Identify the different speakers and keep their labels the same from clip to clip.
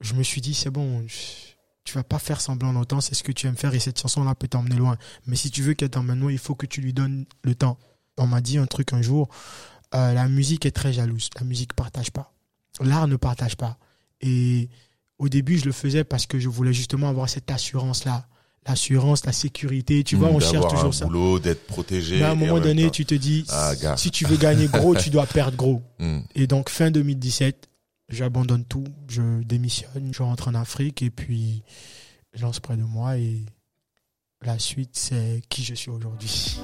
Speaker 1: je me suis dit, c'est bon, tu vas pas faire semblant longtemps, c'est ce que tu aimes faire et cette chanson-là peut t'emmener loin. Mais si tu veux qu'elle t'emmène loin, il faut que tu lui donnes le temps. On m'a dit un truc un jour, euh, la musique est très jalouse, la musique partage pas. L'art ne partage pas. Et au début, je le faisais parce que je voulais justement avoir cette assurance-là. L'assurance, la sécurité, tu vois, on cherche toujours ça.
Speaker 2: boulot, d'être protégé.
Speaker 1: Mais à un moment donné, tu te dis,
Speaker 2: Ah,
Speaker 1: si tu veux gagner gros, tu dois perdre gros.
Speaker 2: Hmm.
Speaker 1: Et donc, fin 2017, j'abandonne tout, je démissionne, je rentre en Afrique et puis je lance près de moi et la suite, c'est qui je suis aujourd'hui.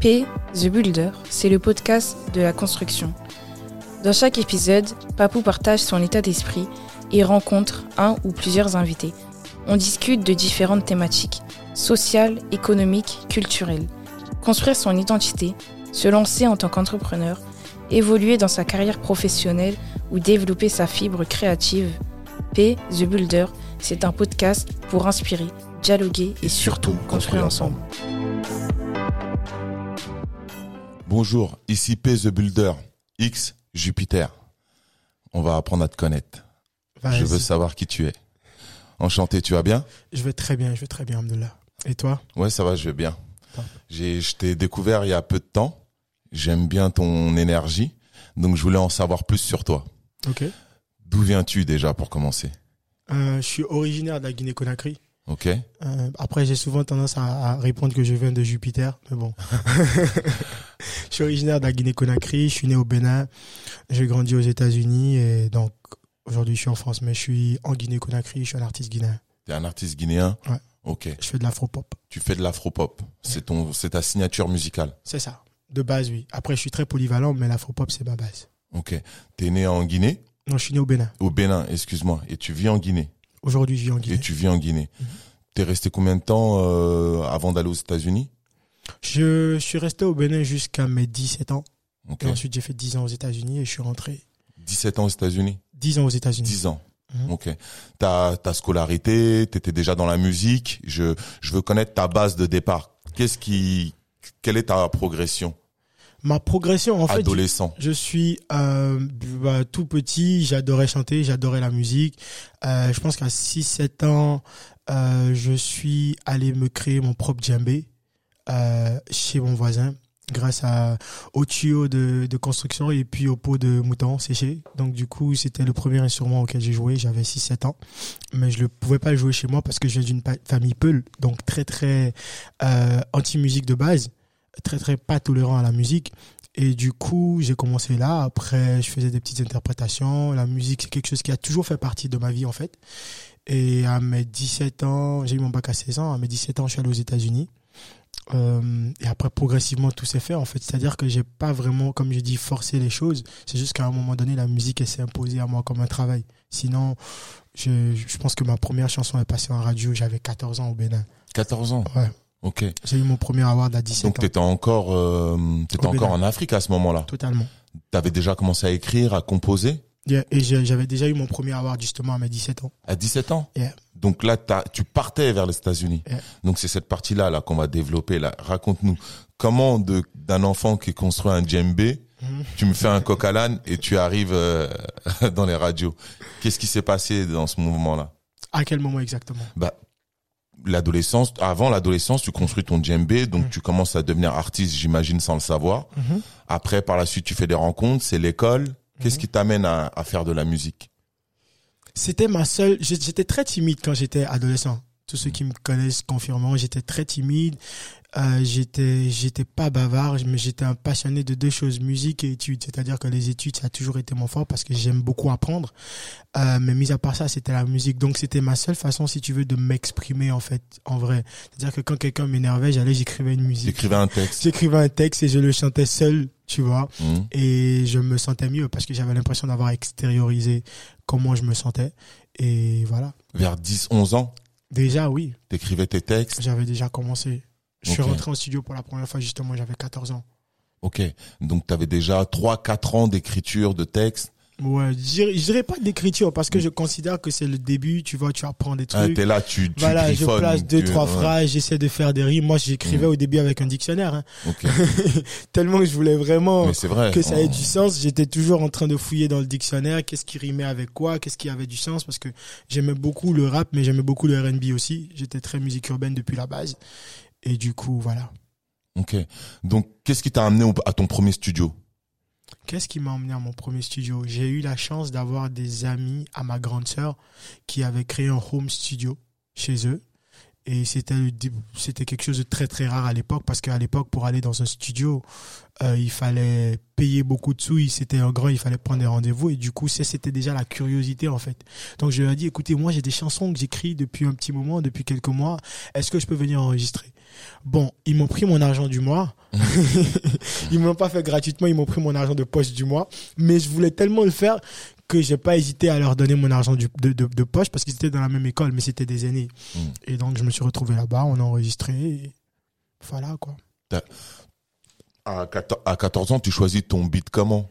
Speaker 3: P, The Builder, c'est le podcast de la construction. Dans chaque épisode, Papou partage son état d'esprit et rencontre un ou plusieurs invités. On discute de différentes thématiques, sociales, économiques, culturelles. Construire son identité, se lancer en tant qu'entrepreneur, évoluer dans sa carrière professionnelle ou développer sa fibre créative. P, The Builder, c'est un podcast pour inspirer, dialoguer et surtout construire ensemble.
Speaker 2: Bonjour, ici P The Builder, X Jupiter. On va apprendre à te connaître. Je veux savoir qui tu es. Enchanté, tu vas bien?
Speaker 1: Je vais très bien, je vais très bien, Abdullah. Et toi?
Speaker 2: Ouais, ça va, je vais bien. J'ai, je t'ai découvert il y a peu de temps. J'aime bien ton énergie, donc je voulais en savoir plus sur toi.
Speaker 1: Ok.
Speaker 2: D'où viens-tu déjà pour commencer?
Speaker 1: Euh, je suis originaire de la Guinée-Conakry.
Speaker 2: Ok.
Speaker 1: Euh, après, j'ai souvent tendance à, à répondre que je viens de Jupiter, mais bon. je suis originaire de la Guinée-Conakry, je suis né au Bénin, j'ai grandi aux États-Unis et donc aujourd'hui je suis en France, mais je suis en Guinée-Conakry, je suis un artiste guinéen.
Speaker 2: T'es un artiste guinéen?
Speaker 1: Ouais.
Speaker 2: Ok.
Speaker 1: Je fais de l'afro-pop.
Speaker 2: Tu fais de l'afro-pop. C'est ton, c'est ta signature musicale.
Speaker 1: C'est ça. De base, oui. Après, je suis très polyvalent, mais l'afro-pop, c'est ma base.
Speaker 2: Ok. T'es né en Guinée,
Speaker 1: Non, je suis né au Bénin.
Speaker 2: au Bénin, excuse-moi, et tu vis en Guinée?
Speaker 1: Aujourd'hui, je vis en Guinée.
Speaker 2: Et tu vis en Guinée.
Speaker 1: Mhm.
Speaker 2: T'es resté combien de temps euh, avant d'aller aux États-Unis?
Speaker 1: Je suis resté au Bénin jusqu'à mes 17 ans.
Speaker 2: Ok.
Speaker 1: Et ensuite, j'ai fait 10 ans aux États-Unis et je suis rentré
Speaker 2: 17 ans aux États-Unis?
Speaker 1: 10 ans aux États-Unis.
Speaker 2: 10 ans.
Speaker 1: Mhm.
Speaker 2: Ok. Ta ta scolarité, t'étais déjà dans la musique. Je je veux connaître ta base de départ. Qu'est-ce qui quelle est ta progression?
Speaker 1: Ma progression, en fait,
Speaker 2: adolescent
Speaker 1: Je suis euh, bah, tout petit, j'adorais chanter, j'adorais la musique. Euh, je pense qu'à 6-7 ans, euh, je suis allé me créer mon propre djembé chez mon voisin grâce à, au tuyau de, de construction et puis au pot de mouton séché. Donc du coup, c'était le premier instrument auquel j'ai joué, j'avais 6-7 ans. Mais je ne pouvais pas le jouer chez moi parce que je viens d'une famille Peul, donc très très euh, anti-musique de base, très très pas tolérant à la musique. Et du coup, j'ai commencé là. Après, je faisais des petites interprétations. La musique, c'est quelque chose qui a toujours fait partie de ma vie, en fait. Et à mes 17 ans, j'ai eu mon bac à 16 ans. À mes 17 ans, je suis allé aux États-Unis. Euh, et après, progressivement, tout s'est fait, en fait. C'est-à-dire que j'ai pas vraiment, comme je dis, forcé les choses. C'est juste qu'à un moment donné, la musique, elle s'est imposée à moi comme un travail. Sinon, je, je pense que ma première chanson est passée en radio. J'avais 14 ans au Bénin.
Speaker 2: 14 ans.
Speaker 1: Ouais.
Speaker 2: Ok.
Speaker 1: J'ai eu mon premier award à 17
Speaker 2: Donc
Speaker 1: ans.
Speaker 2: t'étais encore euh, t'étais
Speaker 1: Au
Speaker 2: encore en Afrique à ce moment-là.
Speaker 1: Totalement.
Speaker 2: T'avais déjà commencé à écrire, à composer
Speaker 1: Yeah, Et j'avais déjà eu mon premier award, justement, à mes 17 ans.
Speaker 2: à 17 ans.
Speaker 1: Yeah.
Speaker 2: Donc là tu partais vers les États-Unis.
Speaker 1: Yeah.
Speaker 2: Donc c'est cette partie-là là qu'on va développer là. Raconte-nous comment d'un enfant qui construit un djembé,
Speaker 1: Mhm.
Speaker 2: tu me fais un coq à l'âne et tu arrives euh, dans les radios. Qu'est-ce qui s'est passé dans ce mouvement-là?
Speaker 1: À quel moment exactement?
Speaker 2: Bah l'adolescence, avant l'adolescence, tu construis ton djembé, donc
Speaker 1: Mhm.
Speaker 2: tu commences à devenir artiste, j'imagine sans le savoir.
Speaker 1: Mhm.
Speaker 2: Après, par la suite, tu fais des rencontres, c'est l'école. Qu'est-ce qui t'amène à, à faire de la musique?
Speaker 1: C'était ma seule. J'étais très timide quand j'étais adolescent. Tous ceux qui me connaissent confirmeront, j'étais très timide. Euh, j'étais, j'étais pas bavard, mais j'étais un passionné de deux choses, musique et études. C'est-à-dire que les études, ça a toujours été mon fort parce que j'aime beaucoup apprendre. Euh, mais mis à part ça, c'était la musique. Donc c'était ma seule façon, si tu veux, de m'exprimer en fait, en vrai. C'est-à-dire que quand quelqu'un m'énervait, j'allais, j'écrivais une musique.
Speaker 2: J'écrivais un texte.
Speaker 1: J'écrivais un texte et je le chantais seul, tu vois.
Speaker 2: Mhm.
Speaker 1: et je me sentais mieux parce que j'avais l'impression d'avoir extériorisé comment je me sentais et voilà
Speaker 2: Vers 10, 11 ans,
Speaker 1: déjà oui
Speaker 2: t'écrivais tes textes?
Speaker 1: j'avais déjà commencé je suis rentré en studio pour la première fois justement j'avais 14 ans
Speaker 2: Ok. Donc, t'avais déjà 3, 4 ans d'écriture de textes?
Speaker 1: Ouais, je dirais, je dirais pas d'écriture parce que je considère que c'est le début, tu vois, tu apprends des
Speaker 2: Ah,
Speaker 1: trucs.
Speaker 2: T'es là, tu, tu
Speaker 1: voilà, je place deux,
Speaker 2: tu-
Speaker 1: trois
Speaker 2: ouais,
Speaker 1: phrases, j'essaie de faire des rimes. Moi, j'écrivais
Speaker 2: Mm.
Speaker 1: au début avec un dictionnaire, hein.
Speaker 2: ok.
Speaker 1: tellement que je voulais vraiment
Speaker 2: vrai.
Speaker 1: que ça ait
Speaker 2: on-
Speaker 1: du sens. J'étais toujours en train de fouiller dans le dictionnaire, qu'est-ce qui rimait avec quoi, qu'est-ce qui avait du sens, parce que j'aimais beaucoup le rap, mais j'aimais beaucoup le R&B aussi. J'étais très musique urbaine depuis la base. Et du coup, voilà.
Speaker 2: Ok. Donc, qu'est-ce qui t'a amené à ton premier studio?
Speaker 1: Qu'est-ce qui m'a emmené à mon premier studio? J'ai eu la chance d'avoir des amis à ma grande sœur qui avaient créé un home studio chez eux. Et c'était c'était quelque chose de très très rare à l'époque parce qu'à l'époque pour aller dans un studio euh, il fallait payer beaucoup de sous il- c'était un grand il fallait prendre des rendez-vous et du coup ça, c'était déjà la curiosité en fait. Donc je leur ai dit écoutez moi j'ai des chansons que j'écris depuis un petit moment depuis quelques mois. Est-ce que je peux venir enregistrer? Bon ils m'ont pris mon argent du mois. Ils m'ont pas fait gratuitement ils m'ont pris mon argent de poche du mois. Mais je voulais tellement le faire que j'ai pas hésité à leur donner mon argent du- de, de, de poche parce qu'ils étaient dans la même école mais c'était des aînés.
Speaker 2: Mm.
Speaker 1: et donc je me suis retrouvé là-bas on a enregistré et voilà quoi.
Speaker 2: À 14, à 14 ans, tu choisis ton beat comment?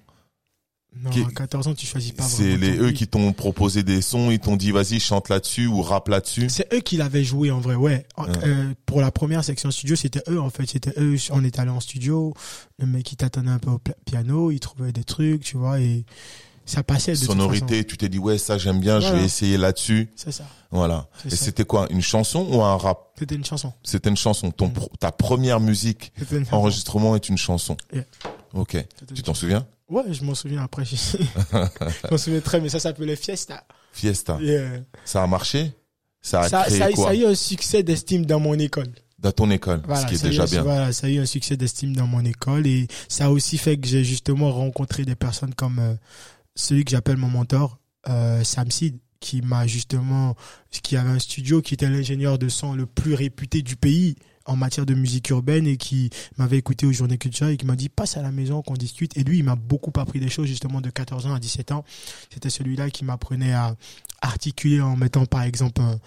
Speaker 1: Non
Speaker 2: Qui-
Speaker 1: à 14 ans tu choisis pas
Speaker 2: C'est les eux qui t'ont proposé des sons, ils t'ont dit vas-y chante là-dessus ou rappe là-dessus?
Speaker 1: c'est eux qui l'avaient joué en vrai ouais. Euh, pour la première section studio c'était eux en fait. C'était eux on est allé en studio. Le mec il tâtonnait un peu au piano il trouvait des trucs tu vois et ça passait de.
Speaker 2: Sonorité, tu t'es dit ouais ça j'aime bien, je vais essayer là-dessus.
Speaker 1: c'est ça
Speaker 2: Voilà. Et c'était quoi Une chanson ou un rap?
Speaker 1: C'était une chanson
Speaker 2: C'était une chanson. Ton
Speaker 1: Mm.
Speaker 2: ta première musique
Speaker 1: une
Speaker 2: enregistrement est une chanson.
Speaker 1: Yeah.
Speaker 2: Ok.
Speaker 1: Une
Speaker 2: Tu t'en souviens?
Speaker 1: Ouais je m'en souviens après je m'en souviens très mais ça s'appelait Fiesta
Speaker 2: Fiesta.
Speaker 1: Yeah.
Speaker 2: Ça a marché? Ça a
Speaker 1: ça,
Speaker 2: créé
Speaker 1: ça,
Speaker 2: quoi?
Speaker 1: ça a eu un succès d'estime dans mon école
Speaker 2: Dans ton école,
Speaker 1: Voilà,
Speaker 2: ce qui est
Speaker 1: eu
Speaker 2: déjà bien.
Speaker 1: Voilà, ça a eu un succès d'estime dans mon école et ça a aussi fait que j'ai justement rencontré des personnes comme euh, celui que j'appelle mon mentor, euh, Sam Seed, qui m'a justement, qui avait un studio, qui était l'ingénieur de son le plus réputé du pays en matière de musique urbaine et qui m'avait écouté aux journées culturelles et qui m'a dit passe à la maison qu'on discute. Et lui il m'a beaucoup appris des choses justement de 14 ans à 17 ans. C'était celui-là qui m'apprenait à articuler en mettant par exemple un,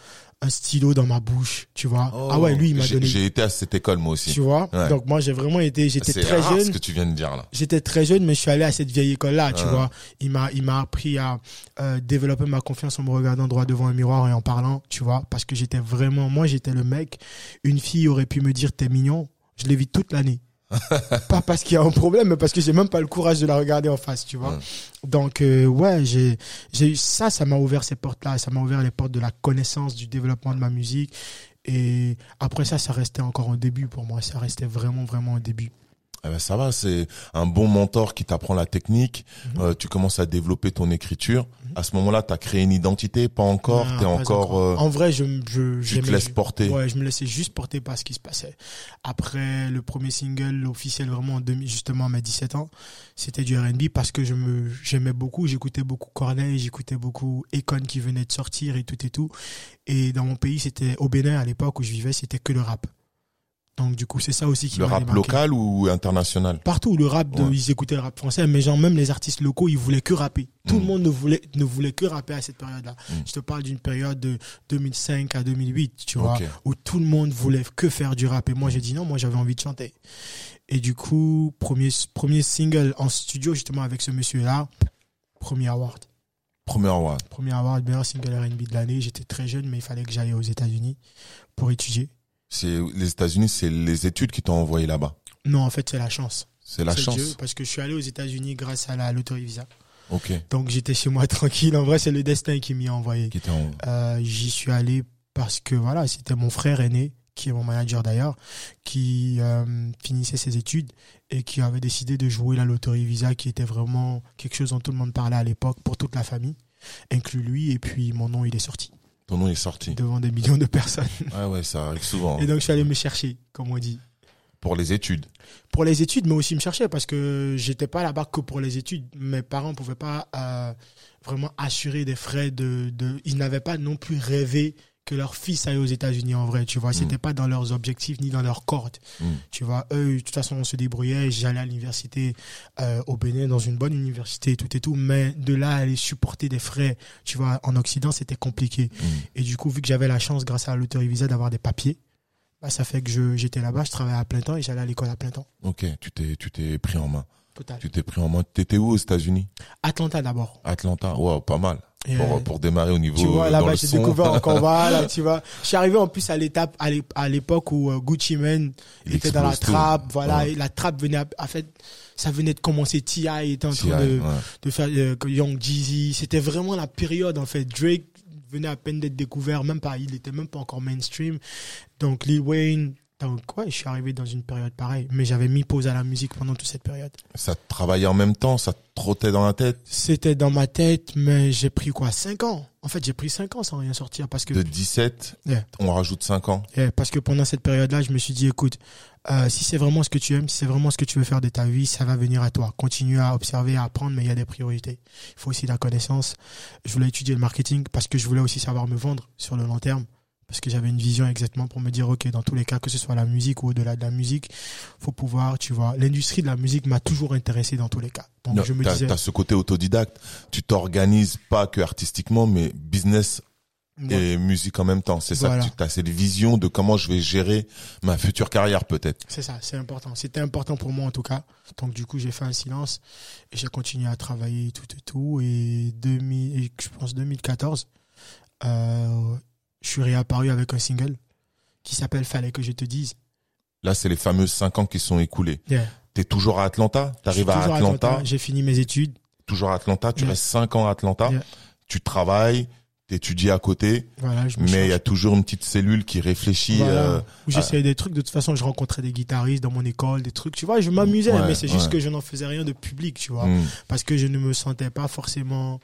Speaker 1: un stylo dans ma bouche tu vois. Ah ouais lui il m'a
Speaker 2: Oh,
Speaker 1: donné
Speaker 2: J'ai été à cette école moi aussi.
Speaker 1: tu vois.
Speaker 2: Ouais.
Speaker 1: donc moi j'ai vraiment été j'étais
Speaker 2: C'est
Speaker 1: très
Speaker 2: rare ce
Speaker 1: jeune
Speaker 2: que tu viens de dire là.
Speaker 1: j'étais très jeune mais je suis allé à cette vieille école là tu vois. Il m'a il m'a appris à euh, développer ma confiance en me regardant droit devant un miroir et en parlant tu vois. Parce que j'étais vraiment moi j'étais le mec. Une fille aurait pu me dire t'es mignon. Je l'évite toute l'année pas parce qu'il y a un problème mais parce que j'ai même pas le courage de la regarder en face tu vois
Speaker 2: Ouais.
Speaker 1: donc euh, ouais j'ai j'ai eu ça ça m'a ouvert ces portes là ça m'a ouvert les portes de la connaissance du développement de ma musique et après ça ça restait encore un début pour moi ça restait vraiment vraiment un début
Speaker 2: Eh ben, ça va, c'est un bon mentor qui t'apprend la technique.
Speaker 1: Mhm.
Speaker 2: Euh, tu commences à développer ton écriture. À ce moment-là, tu as créé une identité, pas encore. T'es
Speaker 1: pas
Speaker 2: encore. euh,
Speaker 1: en vrai je je
Speaker 2: tu te laisses porter.
Speaker 1: Ouais, je me laissais juste porter par ce qui se passait. Après le premier single officiel vraiment en 2000, justement à mes 17 ans, c'était du R&B parce que je me j'aimais beaucoup, j'écoutais beaucoup Corneille, j'écoutais beaucoup Econ qui venait de sortir et tout et tout. Et dans mon pays, c'était au Bénin à l'époque où je vivais, c'était que le rap. Donc du coup, c'est ça aussi qui
Speaker 2: Le rap local ou international?
Speaker 1: Partout, le rap, de,
Speaker 2: Ouais.
Speaker 1: ils écoutaient le rap français, mais genre même les artistes locaux, ils voulaient que rapper. Tout
Speaker 2: Mm.
Speaker 1: le monde ne voulait, ne voulait que rapper à cette période-là.
Speaker 2: Mm.
Speaker 1: Je te parle d'une période de 2005 à 2008, tu vois, où tout le monde voulait que faire du rap. Et moi, j'ai dit non, moi j'avais envie de chanter. Et du coup, premier, premier single en studio, justement, avec ce monsieur-là, premier award.
Speaker 2: Premier award.
Speaker 1: Premier award, meilleur single R&B de l'année. J'étais très jeune, mais il fallait que j'aille aux États-Unis pour étudier.
Speaker 2: C'est les États-Unis, c'est les études qui t'ont envoyé là-bas.
Speaker 1: Non, en fait, c'est la chance.
Speaker 2: C'est la chance.
Speaker 1: Dieu, parce que je suis allé aux États-Unis grâce à la loterie Visa.
Speaker 2: Ok.
Speaker 1: Donc j'étais chez moi tranquille. En vrai, c'est le destin qui m'y a envoyé.
Speaker 2: Qui.
Speaker 1: Euh, J'y suis allé parce que voilà, c'était mon frère aîné, qui est mon manager d'ailleurs, qui euh, finissait ses études et qui avait décidé de jouer la loterie Visa, qui était vraiment quelque chose dont tout le monde parlait à l'époque pour toute la famille, inclus lui. Et puis mon nom, il est sorti
Speaker 2: Ton nom est sorti.
Speaker 1: devant des millions de personnes.
Speaker 2: Ouais, ouais, ça arrive souvent.
Speaker 1: Et donc je suis allé me chercher, comme on dit.
Speaker 2: Pour les études.
Speaker 1: pour les études, mais aussi me chercher parce que j'étais pas là-bas que pour les études. Mes parents pouvaient pas euh, vraiment assurer des frais de, de ils n'avaient pas non plus rêvé que leur fils aille aux États-Unis en vrai, tu vois. C'était pas dans leurs objectifs ni dans leurs cordes,
Speaker 2: Mm.
Speaker 1: tu vois. Eux, de toute façon, on se débrouillait. J'allais à l'université euh, au Bénin, dans une bonne université, tout et tout. Mais de là à aller supporter des frais, tu vois, en Occident, c'était compliqué.
Speaker 2: Mm.
Speaker 1: Et du coup, vu que j'avais la chance, grâce à la loterie Visa, d'avoir des papiers, bah, ça fait que je- j'étais là-bas, je travaillais à plein temps et j'allais à l'école à plein temps.
Speaker 2: Ok, tu t'es, tu t'es pris en main.
Speaker 1: total.
Speaker 2: Tu t'es pris en main. T'étais où aux États-Unis?
Speaker 1: Atlanta d'abord.
Speaker 2: Atlanta. Wow, pas mal. Pour,
Speaker 1: euh,
Speaker 2: pour démarrer au niveau
Speaker 1: tu vois,
Speaker 2: dans
Speaker 1: là-bas, j'ai découvert encore, voilà, tu vois. Je suis arrivé en plus à l'étape, à l'ép- à l'époque où euh, Gucci Mane
Speaker 2: Il
Speaker 1: était dans la trappe, voilà,
Speaker 2: Ouais.
Speaker 1: et la trappe venait, à- en fait, ça venait de commencer, T.I. était en train de,
Speaker 2: ouais.
Speaker 1: de faire euh, Young Jeezy. C'était vraiment la période, en fait. Drake venait à peine d'être découvert, même pas, il était même pas encore mainstream. Donc, Lil Wayne, donc, ouais, je suis arrivé dans une période pareille. Mais j'avais mis pause à la musique pendant toute cette période.
Speaker 2: Ça travaillait en même temps, ça te trottait dans la tête?
Speaker 1: C'était dans ma tête, mais j'ai pris quoi, 5 ans? En fait, j'ai pris 5 ans sans rien sortir parce que
Speaker 2: De 17,
Speaker 1: Yeah.
Speaker 2: on rajoute 5 ans.
Speaker 1: Yeah, parce que pendant cette période-là, je me suis dit, écoute, euh, si c'est vraiment ce que tu aimes, si c'est vraiment ce que tu veux faire de ta vie, ça va venir à toi. Continue à observer, à apprendre, mais il y a des priorités. Il faut aussi de la connaissance. Je voulais étudier le marketing parce que je voulais aussi savoir me vendre sur le long terme. Parce que j'avais une vision exactement pour me dire, OK, dans tous les cas, que ce soit la musique ou au-delà de la musique, faut pouvoir, tu vois, l'industrie de la musique m'a toujours intéressé dans tous les cas. Donc,
Speaker 2: Non,
Speaker 1: je me
Speaker 2: t'as,
Speaker 1: disais,
Speaker 2: t'as ce côté autodidacte. Tu t'organises pas que artistiquement, mais business
Speaker 1: ouais,
Speaker 2: et musique en même temps. C'est ça que tu as cette vision de comment je vais gérer ma future carrière peut-être.
Speaker 1: C'est ça, c'est important. C'était important pour moi en tout cas. Donc du coup, j'ai fait un silence et j'ai continué à travailler tout et tout. Et, 2000, et je pense 2014, euh, suis réapparu avec un single qui s'appelle Fallait que je te dise.
Speaker 2: Là, c'est les fameux 5 ans qui sont écoulés.
Speaker 1: Yeah.
Speaker 2: T'es toujours à Atlanta?
Speaker 1: Je
Speaker 2: T'arrives
Speaker 1: suis
Speaker 2: à Atlanta,
Speaker 1: J'ai fini mes études.
Speaker 2: toujours à Atlanta, tu
Speaker 1: Yeah.
Speaker 2: restes 5 ans à Atlanta,
Speaker 1: Yeah.
Speaker 2: tu travailles, t'étudies à côté,
Speaker 1: Voilà, je me
Speaker 2: mais il y a toujours une petite cellule qui réfléchit.
Speaker 1: Voilà,
Speaker 2: euh,
Speaker 1: où j'essayais des trucs. De toute façon, je rencontrais des guitaristes dans mon école, des trucs. Tu vois, je m'amusais,
Speaker 2: Ouais,
Speaker 1: mais c'est juste
Speaker 2: ouais.
Speaker 1: que je n'en faisais rien de public, tu vois.
Speaker 2: hmm,
Speaker 1: Parce que je ne me sentais pas forcément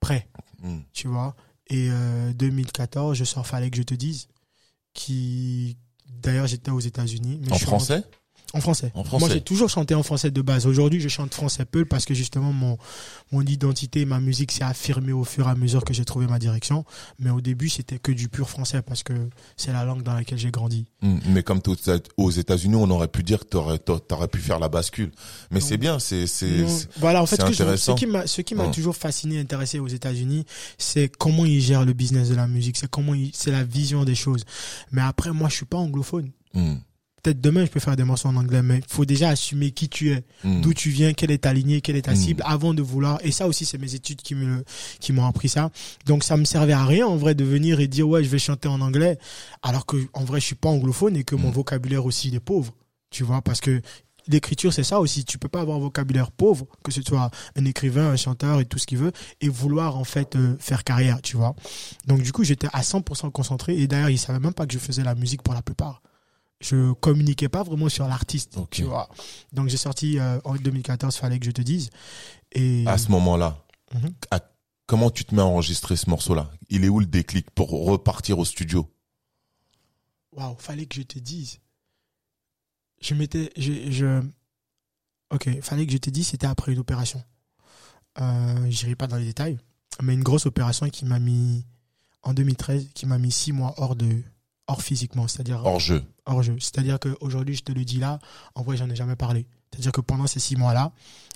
Speaker 1: prêt.
Speaker 2: hmm.
Speaker 1: tu vois. Et euh, 2014, je sors Fallait que je te dise, qui d'ailleurs j'étais aux États-Unis. mais
Speaker 2: En
Speaker 1: je suis
Speaker 2: français?
Speaker 1: rentré- En français.
Speaker 2: En français.
Speaker 1: Moi j'ai toujours chanté en français de base. Aujourd'hui je chante français peu parce que justement mon mon identité, ma musique s'est affirmée au fur et à mesure que j'ai trouvé ma direction. Mais au début c'était que du pur français parce que c'est la langue dans laquelle j'ai grandi.
Speaker 2: Hmm, Mais comme aux- États-Unis, on aurait pu dire que t'aurais, t'a- t'aurais pu faire la bascule. Mais c'est bien, c'est, c'est,
Speaker 1: voilà, en fait, ce, que je-
Speaker 2: intéressant.
Speaker 1: ce qui m'a, ce qui m'a
Speaker 2: Hum.
Speaker 1: toujours fasciné, intéressé aux États-Unis, c'est comment ils gèrent le business de la musique, c'est comment c'est la vision des choses. Mais après, moi, je suis pas anglophone.
Speaker 2: hmm,
Speaker 1: Peut-être demain, je peux faire des morceaux en anglais, mais il faut déjà assumer qui tu es,
Speaker 2: hmm.
Speaker 1: d'où tu viens, quelle est ta lignée, quelle est ta
Speaker 2: Mm.
Speaker 1: cible, avant de vouloir. Et ça aussi, c'est mes études qui me, qui m'ont appris ça. Donc, ça me servait à rien, en vrai, de venir et dire, ouais, je vais chanter en anglais, alors que, en vrai, je suis pas anglophone et que mon
Speaker 2: Mm.
Speaker 1: vocabulaire aussi, il est pauvre. Tu vois, parce que l'écriture, c'est ça aussi. Tu peux pas avoir un vocabulaire pauvre, que ce soit un écrivain, un chanteur et tout ce qu'il veut, et vouloir, en fait, euh, faire carrière, tu vois. Donc, du coup, j'étais à 100% concentré. Et d'ailleurs, ils savaient même pas que je faisais la musique pour la plupart. Je communiquais pas vraiment sur l'artiste,
Speaker 2: Ok.
Speaker 1: tu vois. Donc, j'ai sorti euh, en 2014, fallait que je te dise. Et
Speaker 2: À ce moment-là,
Speaker 1: Mhm.
Speaker 2: comment tu te mets à enregistrer ce morceau-là? Il est où le déclic pour repartir au studio?
Speaker 1: Waouh, fallait que je te dise. Je m'étais, je, je, ok, fallait que je te dise, c'était après une opération. Euh, j'irai pas dans les détails, mais une grosse opération qui m'a mis en 2013, qui m'a mis six mois hors de, hors physiquement, c'est-à-dire
Speaker 2: hors jeu
Speaker 1: hors jeu. C'est-à-dire qu'aujourd'hui, je te le dis là, en vrai, j'en ai jamais parlé. C'est-à-dire que pendant ces six mois-là,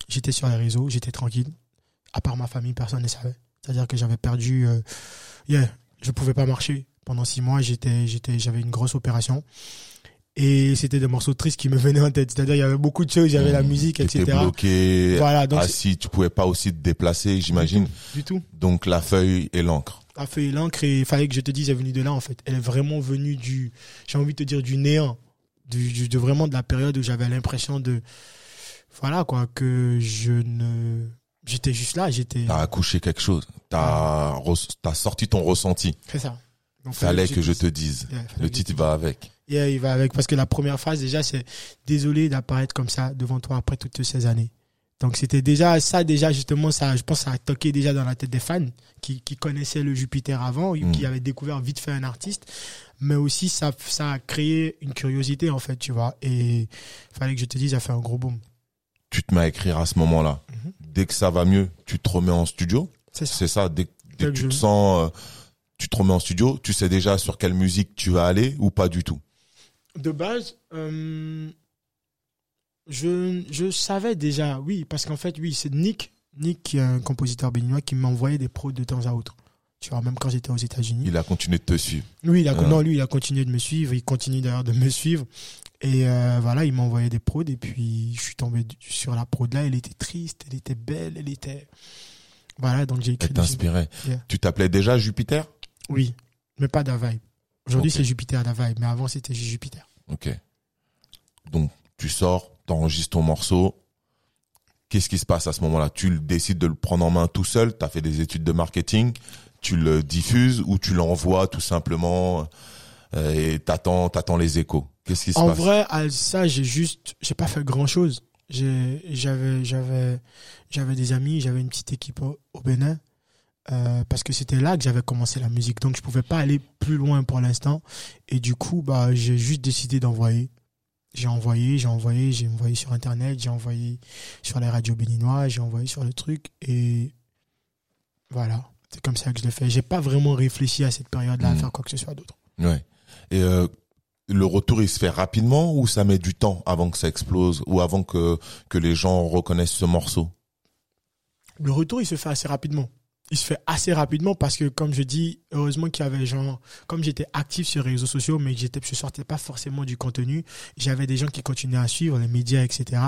Speaker 1: j'étais sur les réseaux, j'étais tranquille. À part ma famille, personne ne savait. C'est-à-dire que j'avais perdu, euh, yeah, je pouvais pas marcher. Pendant six mois, j'étais, j'étais, j'avais une grosse opération. Et c'était des morceaux tristes qui me venaient en tête. C'est-à-dire, il y avait beaucoup de choses, il y avait la
Speaker 2: Hmm.
Speaker 1: musique, etc.
Speaker 2: bloqué,
Speaker 1: Voilà, donc,
Speaker 2: assis, tu pouvais pas aussi te déplacer, j'imagine.
Speaker 1: du tout.
Speaker 2: Donc la feuille et l'encre.
Speaker 1: La feuille et l'encre, et il fallait que je te dise, elle est venue de là, en fait. Elle est vraiment venue du, j'ai envie de te dire, du néant. Du, du- de vraiment de la période où j'avais l'impression de, voilà, quoi, que je ne, j'étais juste là, j'étais,
Speaker 2: T'as accouché quelque chose. T'as, t'as sorti ton ressenti.
Speaker 1: c'est ça. Donc,
Speaker 2: Fallait que je te dise.
Speaker 1: Yeah,
Speaker 2: Le titre va avec.
Speaker 1: Yeah, il va avec parce que la première phrase déjà c'est désolé d'apparaître comme ça devant toi après toutes ces années. Donc c'était déjà ça déjà justement ça je pense ça a toqué déjà dans la tête des fans qui, qui connaissaient le Jupiter avant
Speaker 2: Mm.
Speaker 1: qui avaient découvert vite fait un artiste mais aussi ça ça a créé une curiosité en fait tu vois et fallait que je te dise ça fait un gros boom.
Speaker 2: Tu te mets à écrire à ce moment-là.
Speaker 1: Mhm.
Speaker 2: Dès que ça va mieux, tu te remets en studio.
Speaker 1: C'est ça.
Speaker 2: Dès, dès que tu te sens, euh, tu te remets en studio. Tu sais déjà sur quelle musique tu vas aller ou pas du tout.
Speaker 1: De base, euh, je, je savais déjà, oui, parce qu'en fait, oui, c'est Nick, Nick, qui est un compositeur béninois, qui m'envoyait des prods de temps à autre. Tu vois, même quand j'étais aux États-Unis.
Speaker 2: Il a continué de te suivre.
Speaker 1: Oui, il a,
Speaker 2: Ah.
Speaker 1: non, lui, il a continué de me suivre. Il continue d'ailleurs de me suivre. Et euh, voilà, il m'a envoyé des prods. Et puis, je suis tombé sur la prod là. Elle était triste, elle était belle, elle était. Voilà, donc j'ai écrit.
Speaker 2: Elle t'inspirait.
Speaker 1: Yeah.
Speaker 2: Tu t'appelais déjà Jupiter?
Speaker 1: Oui, mais pas Da Vibe. Aujourd'hui, c'est Jupiter Da Vibe. Mais avant, c'était Jupiter.
Speaker 2: Ok. Donc, tu sors, t'enregistres ton morceau. Qu'est-ce qui se passe à ce moment-là? Tu décides de le prendre en main tout seul Tu as fait des études de marketing Tu le diffuses ou tu l'envoies tout simplement euh, et t'attends, t'attends les échos? Qu'est-ce qui se
Speaker 1: En
Speaker 2: passe?
Speaker 1: vrai, à ça, j'ai juste, j'ai pas fait grand chose. J'ai, j'avais, j'avais, j'avais des amis, j'avais une petite équipe au, au Bénin, euh, parce que c'était là que j'avais commencé la musique. Donc, je pouvais pas aller plus loin pour l'instant. Et du coup, bah, j'ai juste décidé d'envoyer. J'ai envoyé, j'ai envoyé, j'ai envoyé sur Internet, j'ai envoyé sur les radios béninois, j'ai envoyé sur le truc. Et voilà. C'est comme ça que je l'ai fait. J'ai pas vraiment réfléchi à cette période-là à
Speaker 2: Mhm.
Speaker 1: faire quoi que ce soit d'autre.
Speaker 2: Ouais. Et euh, le retour, il se fait rapidement ou ça met du temps avant que ça explose ou avant que, que les gens reconnaissent ce morceau?
Speaker 1: Le retour, il se fait assez rapidement. Il se fait assez rapidement parce que, comme je dis, heureusement qu'il y avait genre, comme j'étais actif sur les réseaux sociaux, mais que j'étais, je sortais pas forcément du contenu, j'avais des gens qui continuaient à suivre, les médias, etc.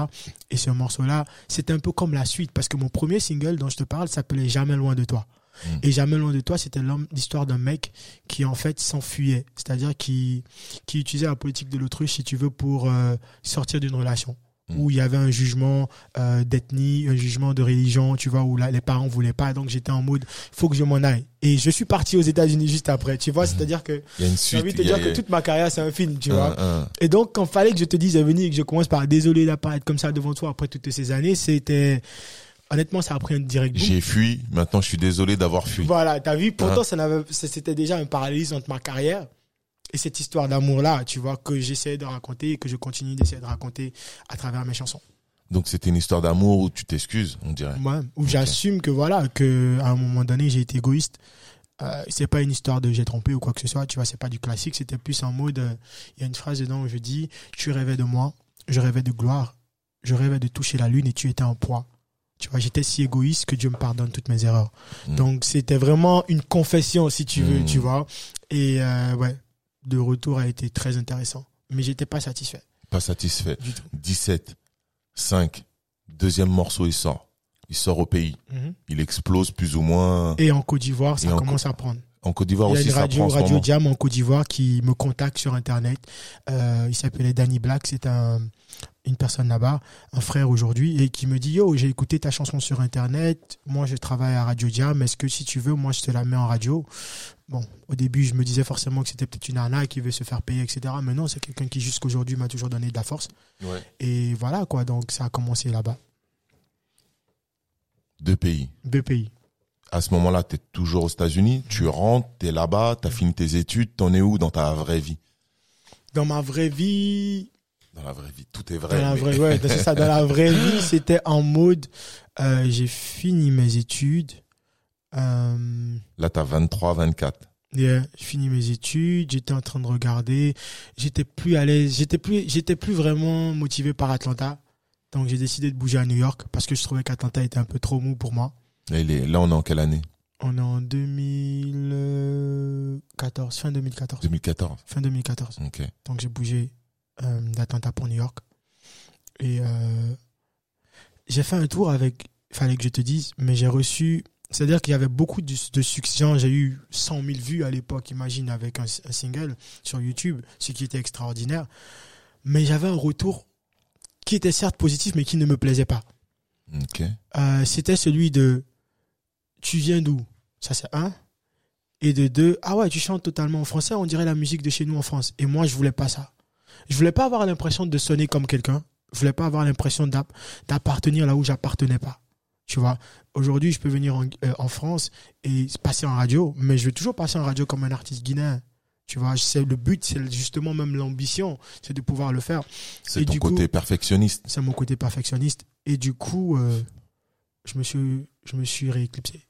Speaker 1: Et ce morceau-là, c'était un peu comme la suite parce que mon premier single dont je te parle s'appelait Jamais loin de toi.
Speaker 2: Mm.
Speaker 1: Et Jamais loin de toi, c'était l'homme- l'histoire d'un mec qui, en fait, s'enfuyait. C'est-à-dire qui, qui utilisait la politique de l'autruche, si tu veux, pour euh, sortir d'une relation Où il y avait un jugement euh, d'ethnie, un jugement de religion, tu vois, où là, les parents voulaient pas. Donc j'étais en mode, faut que je m'en aille. Et je suis parti aux États-Unis juste après, tu vois. C'est-à-dire que
Speaker 2: Il y a une
Speaker 1: j'ai envie de te
Speaker 2: a-
Speaker 1: dire que toute ma carrière c'est un film, tu
Speaker 2: un-
Speaker 1: vois.
Speaker 2: un-
Speaker 1: Et donc quand fallait que je te dise à venir et que je commence par désolé d'apparaître comme ça devant toi après toutes ces années, c'était honnêtement ça a pris un direct.
Speaker 2: J'ai fui. Maintenant, je suis désolé d'avoir fui.
Speaker 1: Voilà, t'as vu, pourtant,
Speaker 2: Hein.
Speaker 1: ça n'avait, c'était déjà un parallélisme entre ma carrière et cette histoire d'amour-là, tu vois, que j'essayais de raconter et que je continue d'essayer de raconter à travers mes chansons.
Speaker 2: Donc, c'était une histoire d'amour où tu t'excuses, on dirait.
Speaker 1: Moi, où j'assume que voilà, que à un moment donné, j'ai été égoïste. Euh, c'est pas une histoire de j'ai trompé ou quoi que ce soit, tu vois, c'est pas du classique, c'était plus en mode, euh, il y a une phrase dedans où je dis, tu rêvais de moi, je rêvais de gloire, je rêvais de toucher la lune et tu étais en proie. Tu vois, j'étais si égoïste que Dieu me pardonne toutes mes erreurs.
Speaker 2: Mm.
Speaker 1: Donc c'était vraiment une confession, si tu veux,
Speaker 2: Mm.
Speaker 1: tu vois. Et euh, ouais, de retour a été très intéressant. Mais j'étais pas satisfait
Speaker 2: Pas satisfait.
Speaker 1: du tout.
Speaker 2: 17, 5, deuxième morceau, il sort. Il sort au pays.
Speaker 1: Mhm.
Speaker 2: Il explose plus ou moins.
Speaker 1: Et en Côte d'Ivoire, ça commence à prendre.
Speaker 2: En Côte d'Ivoire
Speaker 1: Il y a
Speaker 2: aussi,
Speaker 1: une radio, Radio. Diam en Côte d'Ivoire qui me contacte sur Internet. Euh, il s'appelait Danny Black, c'est un, une personne là-bas, un frère aujourd'hui, et qui me dit Yo, j'ai écouté ta chanson sur Internet. Moi, je travaille à Radio Diam. Est-ce que si tu veux, moi, je te la mets en radio? Bon, au début, je me disais forcément que c'était peut-être une arnaque qui veut se faire payer, etc. Mais non, c'est quelqu'un qui, jusqu'aujourd'hui, m'a toujours donné de la force.
Speaker 2: Ouais.
Speaker 1: Et voilà, quoi. Donc, ça a commencé là-bas.
Speaker 2: Deux pays.
Speaker 1: BPI.
Speaker 2: À ce moment-là, tu es toujours aux États-Unis. Tu rentres, tu es là-bas, tu as fini tes études. T'en es où dans ta vraie vie?
Speaker 1: Dans ma vraie vie,
Speaker 2: Dans la vraie vie, tout est vrai.
Speaker 1: Dans la
Speaker 2: mais-
Speaker 1: vraie, ouais, c'est ça. Dans la vraie vie, c'était en mode, euh, j'ai fini mes études. Euh,
Speaker 2: Là, tu as 23, 24.
Speaker 1: yeah, j'ai fini mes études. J'étais en train de regarder. J'étais plus à l'aise. J'étais plus, j'étais plus vraiment motivé par Atlanta. Donc j'ai décidé de bouger à New York parce que je trouvais qu'Atlanta était un peu trop mou pour moi.
Speaker 2: Là, il est- là, on est en quelle année?
Speaker 1: On est en 2014, fin 2014.
Speaker 2: 2014.
Speaker 1: Fin 2014.
Speaker 2: Ok.
Speaker 1: Donc j'ai bougé euh, d'Atlanta pour New York. Et euh, j'ai fait un tour avec, fallait que je te dise, mais j'ai reçu, c'est-à-dire qu'il y avait beaucoup de, de succès. J'ai eu 100 000 vues à l'époque, imagine, avec un, un single sur YouTube, ce qui était extraordinaire. Mais j'avais un retour qui était certes positif, mais qui ne me plaisait pas. Euh, C'était celui de Tu viens d'où? Ça, c'est un. Et de deux, ah ouais, tu chantes totalement en français, on dirait la musique de chez nous en France. Et moi, je voulais pas ça. Je voulais pas avoir l'impression de sonner comme quelqu'un. Je voulais pas avoir l'impression d'app- d'appartenir là où j'appartenais pas. Tu vois, aujourd'hui, je peux venir en, euh, en France et passer en radio, mais je vais toujours passer en radio comme un artiste guinéen. Tu vois, c'est le but, c'est justement même l'ambition, c'est de pouvoir le faire.
Speaker 2: C'est ton
Speaker 1: du coup-
Speaker 2: côté perfectionniste.
Speaker 1: C'est mon côté perfectionniste. Et du coup, euh, je me suis, je me suis rééclipsé.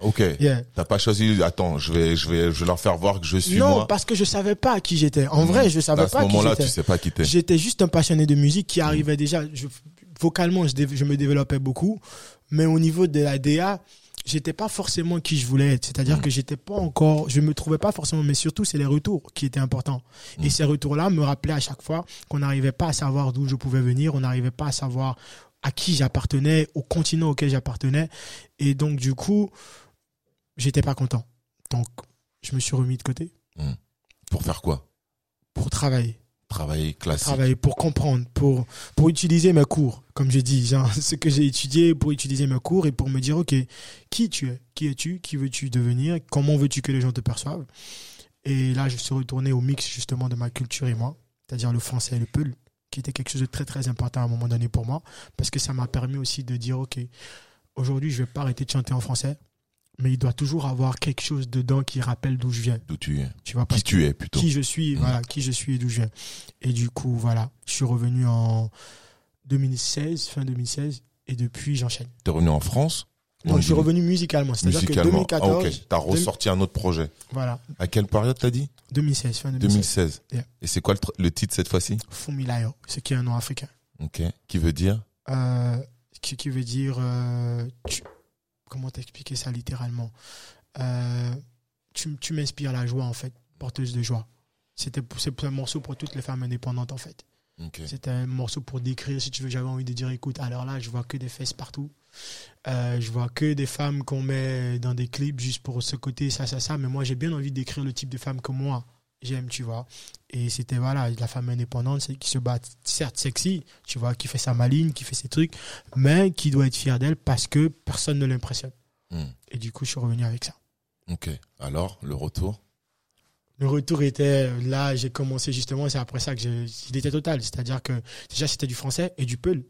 Speaker 2: Ok.
Speaker 1: Yeah.
Speaker 2: T'as pas choisi. Attends, je vais, je vais, je vais leur faire voir que je suis
Speaker 1: Non,
Speaker 2: moi.
Speaker 1: parce que je savais pas qui j'étais. En vrai, je savais
Speaker 2: à ce
Speaker 1: pas qui
Speaker 2: moment-là,
Speaker 1: j'étais.
Speaker 2: tu sais pas qui t'es.
Speaker 1: J'étais juste un passionné de musique qui arrivait déjà. Je, vocalement, je, me développais beaucoup, mais au niveau de la DA, j'étais pas forcément qui je voulais être. C'est-à-dire
Speaker 2: Mm.
Speaker 1: que j'étais pas encore, je me trouvais pas forcément, mais surtout c'est les retours qui étaient importants. Et ces retours-là me rappelaient à chaque fois qu'on n'arrivait pas à savoir d'où je pouvais venir, on n'arrivait pas à savoir à qui j'appartenais, au continent auquel j'appartenais. Et donc du coup, j'étais pas content. Donc je me suis remis de côté
Speaker 2: Pour faire quoi?
Speaker 1: Pour travailler.
Speaker 2: Travailler classique.
Speaker 1: travailler pour comprendre, pour pour utiliser mes cours, comme j'ai dit, genre ce que j'ai étudié pour utiliser mes cours et pour me dire ok, qui tu es, qui es-tu, qui veux-tu devenir, comment veux-tu que les gens te perçoivent? Et là, je suis retourné au mix justement de ma culture et moi, c'est-à-dire le français et le peul, qui était quelque chose de très très important à un moment donné pour moi, parce que ça m'a permis aussi de dire ok, aujourd'hui je vais pas arrêter de chanter en français, mais il doit toujours avoir quelque chose dedans qui rappelle d'où je viens,
Speaker 2: D'où tu es.
Speaker 1: tu vois, parce
Speaker 2: Qui tu es plutôt.
Speaker 1: qui je suis,
Speaker 2: Mm.
Speaker 1: voilà, qui je suis et d'où je viens. Et du coup, voilà, je suis revenu en 2016, fin 2016, et depuis, j'enchaîne.
Speaker 2: T'es revenu en France? Oui,
Speaker 1: je suis revenu musicalement, c'est-à-dire que
Speaker 2: musicalement.
Speaker 1: 2014,
Speaker 2: ah ok. T'as ressorti un autre projet.
Speaker 1: voilà,
Speaker 2: À quelle période t'as dit?
Speaker 1: 2016, fin 2016,
Speaker 2: 2016.
Speaker 1: Yeah.
Speaker 2: Et c'est quoi le, tr- le titre cette fois-ci?
Speaker 1: Fumilayo, ce qui est un nom africain.
Speaker 2: Ok. Qui veut dire?
Speaker 1: Euh, ce qui veut dire, euh, tu- comment t'expliquer ça littéralement? Euh, Tu, tu m'inspires la joie, en fait, porteuse de joie. C'était c'est un morceau pour toutes les femmes indépendantes, en fait.
Speaker 2: Ok.
Speaker 1: C'était un morceau pour décrire, si tu veux, j'avais envie de dire, écoute, alors là, je vois que des fesses partout. Euh, je vois que des femmes qu'on met dans des clips juste pour ce côté, ça, ça, ça. Mais moi, j'ai bien envie d'écrire le type de femme que moi, j'aime, tu vois. Et c'était, voilà, la femme indépendante, qui se bat, certes sexy, tu vois, qui fait sa maline, qui fait ses trucs, mais qui doit être fière d'elle parce que personne ne l'impressionne.
Speaker 2: Hmm.
Speaker 1: Et du coup, je suis revenu avec ça.
Speaker 2: Ok. Alors, le retour?
Speaker 1: Le retour était là, j'ai commencé justement, c'est après ça que j'ai, il était total. C'est-à-dire que déjà c'était du français et du peul.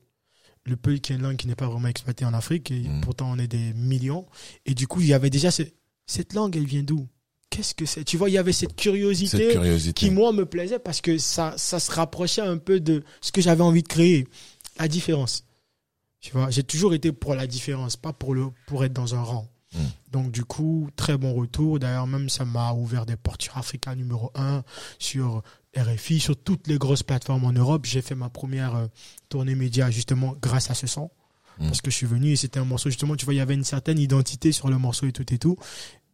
Speaker 1: Le peul qui est une langue qui n'est pas vraiment exploitée en Afrique et
Speaker 2: Mm.
Speaker 1: pourtant on est des millions. Et du coup, il y avait déjà ce- cette langue, elle vient d'où? Qu'est-ce que c'est? Tu vois, il y avait cette curiosité
Speaker 2: Cette curiosité.
Speaker 1: qui moi me plaisait parce que ça, ça se rapprochait un peu de ce que j'avais envie de créer, la différence. Tu vois, j'ai toujours été pour la différence, pas pour le pour être dans un rang.
Speaker 2: Mm.
Speaker 1: Donc du coup, très bon retour. D'ailleurs, même ça m'a ouvert des portes sur Africa numéro 1, sur RFI, sur toutes les grosses plateformes en Europe. J'ai fait ma première euh, tournée média justement grâce à ce son.
Speaker 2: Mm.
Speaker 1: Parce que je suis venu et c'était un morceau justement, tu vois, il y avait une certaine identité sur le morceau et tout et tout.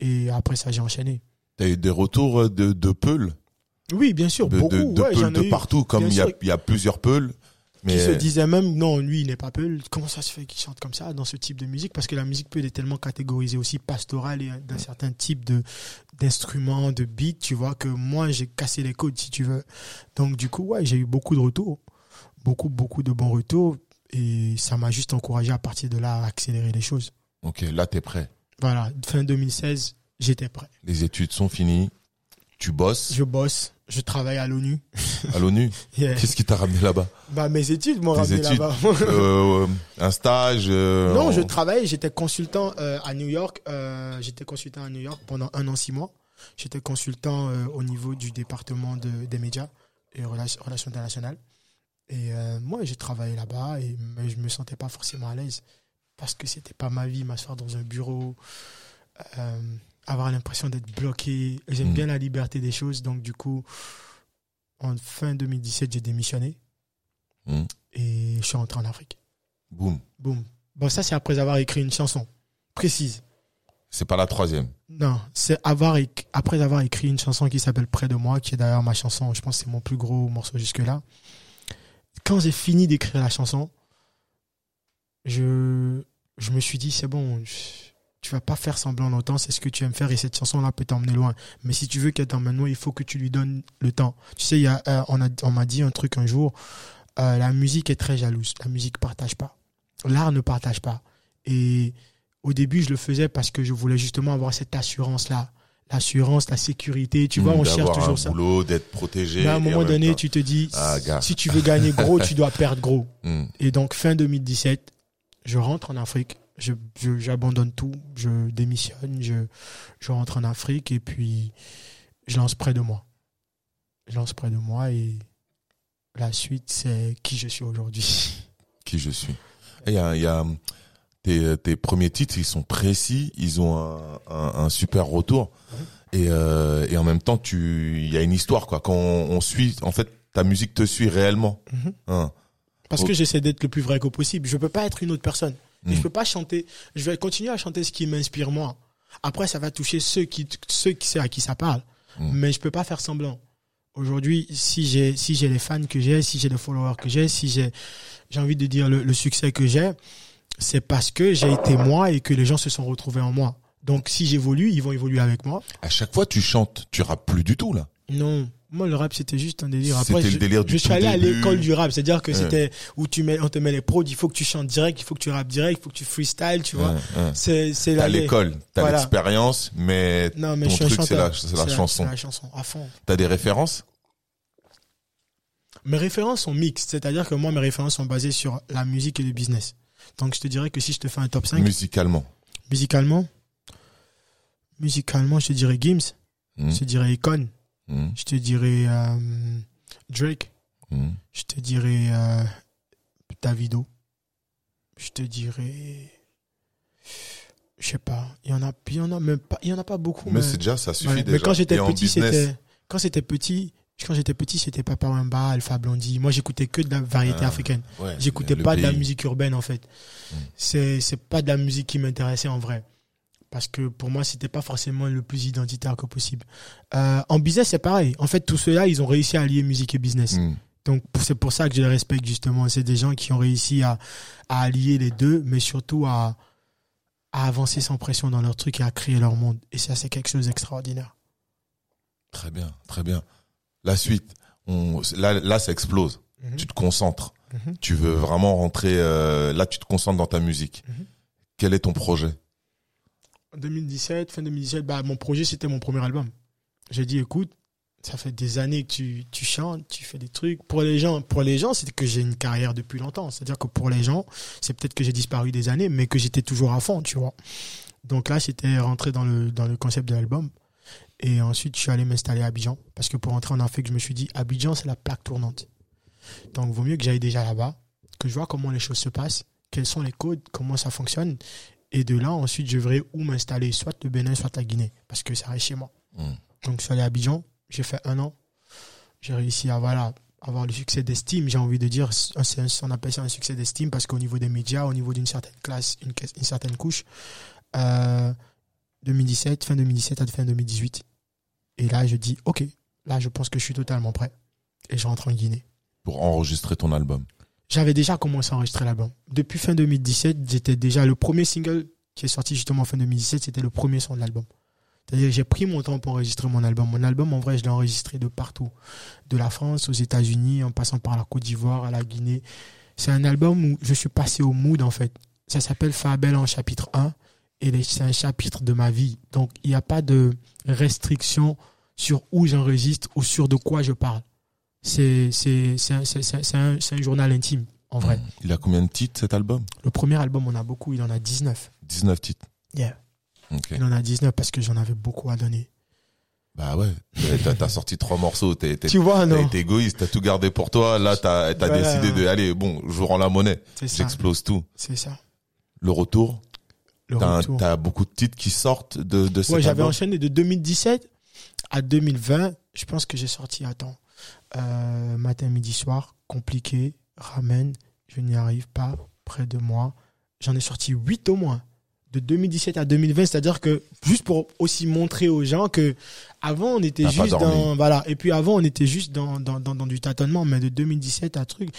Speaker 1: Et après ça, j'ai enchaîné.
Speaker 2: T'as eu des retours euh, de, de Peul?
Speaker 1: Oui, bien sûr,
Speaker 2: De,
Speaker 1: beaucoup.
Speaker 2: de, de
Speaker 1: ouais,
Speaker 2: Peul de partout, comme il y a, y plusieurs Peuls.
Speaker 1: qui se
Speaker 2: Mais
Speaker 1: disaient même non lui il n'est pas Peul comment ça se fait qu'il chante comme ça dans ce type de musique? Parce que la musique Peul est tellement catégorisée aussi pastorale et d'un certain type de d'instruments de beats tu vois que moi j'ai cassé les codes si tu veux donc du coup ouais j'ai eu beaucoup de retours beaucoup beaucoup de bons retours et ça m'a juste encouragé à partir de là à accélérer les choses
Speaker 2: ok, là t'es prêt.
Speaker 1: Voilà fin 2016 j'étais prêt
Speaker 2: Les études sont finies. Tu bosses
Speaker 1: je bosse je travaille à l'ONU
Speaker 2: à l'ONU.
Speaker 1: Yeah.
Speaker 2: Qu'est-ce qui t'a ramené là-bas
Speaker 1: bah mes études m'ont ramené là-bas
Speaker 2: Euh, Un stage euh,
Speaker 1: Non,
Speaker 2: en-
Speaker 1: je travaille. J'étais consultant euh, à New York. Euh, j'étais consultant à New York pendant un an, six mois. J'étais consultant au niveau du département de, des médias et relations, relations internationales. Et moi, j'ai travaillé là-bas, et mais je me sentais pas forcément à l'aise parce que c'était pas ma vie, m'asseoir dans un bureau, euh, avoir l'impression d'être bloqué. J'aime
Speaker 2: Mm.
Speaker 1: bien la liberté des choses, donc du coup, en fin 2017, j'ai démissionné
Speaker 2: Mm.
Speaker 1: et je suis rentré en Afrique.
Speaker 2: Boum.
Speaker 1: Boum. Bon, ça, c'est après avoir écrit une chanson précise.
Speaker 2: C'est pas la troisième.
Speaker 1: Non, c'est avoir après avoir écrit une chanson qui s'appelle Près de moi, qui est d'ailleurs ma chanson, je pense que c'est mon plus gros morceau jusque-là. Quand j'ai fini d'écrire la chanson, je, je me suis dit, c'est bon, je- tu vas pas faire semblant longtemps, c'est ce que tu aimes faire et cette chanson-là peut t'emmener loin. Mais si tu veux qu'elle t'emmène loin, il faut que tu lui donnes le temps. Tu sais, il y a, euh, on a- on m'a dit un truc un jour, euh, la musique est très jalouse, la musique partage pas. L'art ne partage pas. Et au début, je le faisais parce que je voulais justement avoir cette assurance-là. L'assurance, la sécurité. Tu vois, on cherche toujours
Speaker 2: un
Speaker 1: ça.
Speaker 2: boulot, d'être protégé.
Speaker 1: Mais à un moment donné,
Speaker 2: temps-
Speaker 1: tu te dis,
Speaker 2: Ah,
Speaker 1: si tu veux gagner gros, tu dois perdre gros.
Speaker 2: Mm.
Speaker 1: Et donc, fin 2017, je rentre en Afrique. Je, je- j'abandonne tout. Je démissionne. Je, je rentre en Afrique et puis je lance près de moi. Je lance près de moi et la suite, c'est qui je suis aujourd'hui.
Speaker 2: qui je suis. Il y a, y a tes, tes premiers titres, ils sont précis, ils ont un, un, un super retour. Et, euh, et en même temps, tu, il y a une histoire quoi. Quand on, on suit, en fait, ta musique te suit réellement.
Speaker 1: Mhm.
Speaker 2: Hein.
Speaker 1: Parce que j'essaie d'être le plus vrai que possible. Je peux pas être une autre personne. Et
Speaker 2: Mm.
Speaker 1: je peux pas chanter. Je vais continuer à chanter ce qui m'inspire moi. Après, ça va toucher ceux qui, ceux qui, à qui ça parle.
Speaker 2: Mm.
Speaker 1: Mais je peux pas faire semblant. Aujourd'hui, si j'ai, si j'ai les fans que j'ai, si j'ai les followers que j'ai, si j'ai, j'ai envie de dire le, le succès que j'ai, c'est parce que j'ai été moi et que les gens se sont retrouvés en moi. Donc, si j'évolue, ils vont évoluer avec moi.
Speaker 2: À chaque fois, tu chantes, tu rappes plus du tout là.
Speaker 1: Non. Moi, le rap, c'était juste un délire. Après,
Speaker 2: C'était le
Speaker 1: je,
Speaker 2: délire du
Speaker 1: je suis allé à l'école du rap. C'est-à-dire que
Speaker 2: Ouais.
Speaker 1: c'était où tu mets, on te met les prods, il faut que tu chantes direct, il faut que tu rappes direct, il faut que tu freestyle, tu vois.
Speaker 2: Ouais, ouais.
Speaker 1: C'est, c'est
Speaker 2: T'as l'école, t'as
Speaker 1: Voilà.
Speaker 2: l'expérience, mais
Speaker 1: Non, mais
Speaker 2: ton
Speaker 1: je
Speaker 2: truc c'est la, c'est la chanson.
Speaker 1: C'est la chanson, à fond.
Speaker 2: T'as des références?
Speaker 1: Mes références sont mixtes. C'est-à-dire que moi, mes références sont basées sur la musique et le business. Donc, je te dirais que si je te fais un top 5,
Speaker 2: musicalement
Speaker 1: musicalement, musicalement, je te dirais Gims,
Speaker 2: Hmm,
Speaker 1: je te dirais Econ,
Speaker 2: hmm,
Speaker 1: je te dirais euh, Drake,
Speaker 2: hmm.
Speaker 1: je te dirais euh, Davido, je te dirais, je sais pas, il y en a, il y en a même pas, il y en a pas beaucoup.
Speaker 2: Mais c'est déjà, ça suffit
Speaker 1: Ouais,
Speaker 2: déjà.
Speaker 1: Mais quand j'étais petit, c'était quand c'était petit, quand j'étais petit, c'était Papa Wemba, Alpha Blondie. Moi, j'écoutais que de la variété
Speaker 2: Ah,
Speaker 1: africaine.
Speaker 2: ouais,
Speaker 1: J'écoutais pas de la musique urbaine en fait.
Speaker 2: Mm.
Speaker 1: C'est c'est pas de la musique qui m'intéressait en vrai. Parce que pour moi, c'était pas forcément le plus identitaire que possible. Euh, en business, c'est pareil. En fait, tous ceux-là, ils ont réussi à allier musique et business.
Speaker 2: Hmm.
Speaker 1: Donc, c'est pour ça que je les respecte justement. C'est des gens qui ont réussi à, à allier les deux, mais surtout à, à avancer sans pression dans leur truc et à créer leur monde. Et ça, c'est quelque chose d'extraordinaire.
Speaker 2: Très bien, très bien. La suite, on, là, là, ça explose.
Speaker 1: Mhm.
Speaker 2: Tu te concentres.
Speaker 1: Mhm.
Speaker 2: Tu veux vraiment rentrer. euh, là, tu te concentres dans ta musique.
Speaker 1: Mhm.
Speaker 2: Quel est ton projet?
Speaker 1: En 2017, fin 2017, bah, mon projet, c'était mon premier album. J'ai dit, écoute, ça fait des années que tu, tu chantes, tu fais des trucs. Pour les gens, pour les gens, c'est que j'ai une carrière depuis longtemps. C'est-à-dire que pour les gens, c'est peut-être que j'ai disparu des années, mais que j'étais toujours à fond, tu vois. Donc là, j'étais rentré dans le, dans le concept de l'album. Et ensuite, je suis allé m'installer à Abidjan. Parce que pour rentrer en Afrique, je me suis dit, Abidjan, c'est la plaque tournante. Donc, vaut mieux que j'aille déjà là-bas, que je vois comment les choses se passent, quels sont les codes, comment ça fonctionne. Et de là, ensuite, je verrai où m'installer, soit le Bénin, soit la Guinée, parce que ça reste chez moi.
Speaker 2: Hmm.
Speaker 1: Donc, je suis allé à Abidjan, j'ai fait un an. J'ai réussi à voilà, avoir le succès d'estime, j'ai envie de dire. On appelle ça un succès d'estime parce qu'au niveau des médias, au niveau d'une certaine classe, une certaine couche, euh, 2017, fin 2017 à fin 2018. Et là, je dis, OK, là, je pense que je suis totalement prêt. Et je rentre en Guinée.
Speaker 2: pour enregistrer ton album
Speaker 1: J'avais déjà commencé à enregistrer l'album. Depuis fin 2017, j'étais déjà le premier single qui est sorti justement fin 2017, c'était le premier son de l'album. C'est-à-dire j'ai pris mon temps pour enregistrer mon album. Mon album, en vrai, je l'ai enregistré de partout. De la France aux États-Unis, en passant par la Côte d'Ivoire, à la Guinée. C'est un album où je suis passé au mood, en fait. Ça s'appelle Fabel en chapitre 1. Et c'est un chapitre de ma vie. Donc, il n'y a pas de restriction sur où j'enregistre ou sur de quoi je parle. C'est, c'est, c'est, un- un, un journal intime, en vrai.
Speaker 2: Hmm. Il a combien de titres cet album?
Speaker 1: Le premier album, on a beaucoup, il en a 19.
Speaker 2: 19 titres?
Speaker 1: Yeah.
Speaker 2: Ok.
Speaker 1: Il en a 19 parce que j'en avais beaucoup à donner.
Speaker 2: Bah ouais. T'as- sorti trois morceaux. T'es égoïste. T'as tout gardé pour toi. Là, t'as as
Speaker 1: Voilà.
Speaker 2: décidé de allez. Bon, je rends la monnaie. J'explose tout.
Speaker 1: C'est ça.
Speaker 2: Le retour?
Speaker 1: Le
Speaker 2: T'as un-
Speaker 1: retour.
Speaker 2: t'as beaucoup de titres qui sortent de, de
Speaker 1: Ouais, j'avais enchaîné de 2017 à 2020. Je pense que j'ai sorti, attends, euh, matin, midi, soir, compliqué, ramène, je n'y arrive pas, près de moi. J'en ai sorti 8 au moins. De 2017 à 2020, c'est-à-dire que juste pour aussi montrer aux gens que avant on était juste dans voilà et puis avant on était juste dans dans, dans, dans du tâtonnement mais de 2017 à truc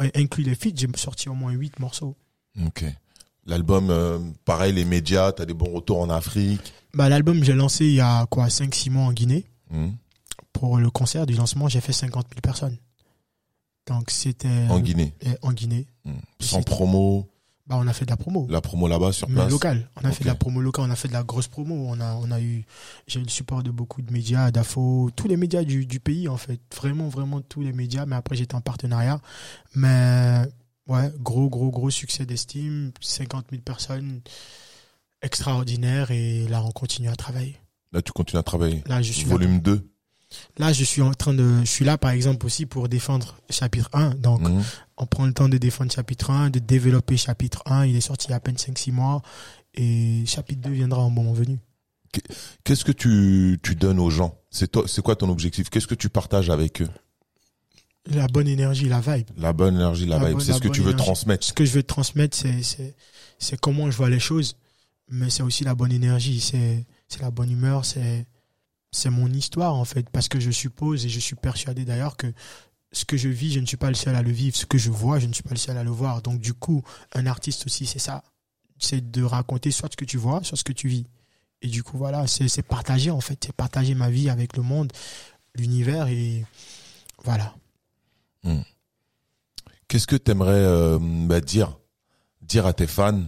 Speaker 1: euh, inclus les feats j'ai sorti au moins 8 morceaux
Speaker 2: Ok. L'album, euh, pareil, les médias, t'as des bons retours en Afrique.
Speaker 1: bah l'album j'ai lancé il y a quoi 5 6 mois en Guinée
Speaker 2: Hmm.
Speaker 1: Pour le concert du lancement, j'ai fait 50 000 personnes. Donc c'était
Speaker 2: En Guinée.
Speaker 1: euh, en Guinée.
Speaker 2: Hmm. Sans promo.
Speaker 1: Bah on a fait de la promo.
Speaker 2: La promo là-bas sur
Speaker 1: mais
Speaker 2: place.
Speaker 1: local. On a fait de la promo locale, on a fait de la grosse promo. On a on a eu j'ai eu le support de beaucoup de médias, d'Afo, tous les médias du, du pays en fait. Vraiment vraiment tous les médias. Mais après j'étais en partenariat. Mais ouais gros gros gros succès d'estime, 50 000 personnes extraordinaire et là on continue à travailler.
Speaker 2: Là, tu continues à travailler.
Speaker 1: Là je suis là
Speaker 2: Volume 2.
Speaker 1: Là, je suis en train de, je suis là, par exemple, aussi pour défendre chapitre 1. Donc,
Speaker 2: Hmm.
Speaker 1: on prend le temps de défendre chapitre 1, de développer chapitre 1. Il est sorti il y a à peine 5-6 mois. Et chapitre 2 viendra en moment venu.
Speaker 2: Qu'est-ce que tu, tu donnes aux gens? C'est toi, c'est quoi ton objectif? Qu'est-ce que tu partages avec eux?
Speaker 1: La bonne énergie, la vibe.
Speaker 2: La bonne énergie, la,
Speaker 1: La
Speaker 2: vibe, c'est ce que tu veux
Speaker 1: énergie.
Speaker 2: transmettre.
Speaker 1: Ce que je veux transmettre, c'est, c'est, c'est comment je vois les choses, mais c'est aussi la bonne énergie, c'est, c'est la bonne humeur, c'est, c'est mon histoire, en fait, parce que je suppose et je suis persuadé d'ailleurs que ce que je vis, je ne suis pas le seul à le vivre. Ce que je vois, je ne suis pas le seul à le voir. Donc, du coup, un artiste aussi, c'est ça. C'est de raconter soit ce que tu vois, soit ce que tu vis. Et du coup, voilà, c'est, partager, en fait. C'est partager ma vie avec le monde, l'univers et voilà.
Speaker 2: Qu'est-ce que t'aimerais euh, bah, dire, dire à tes fans,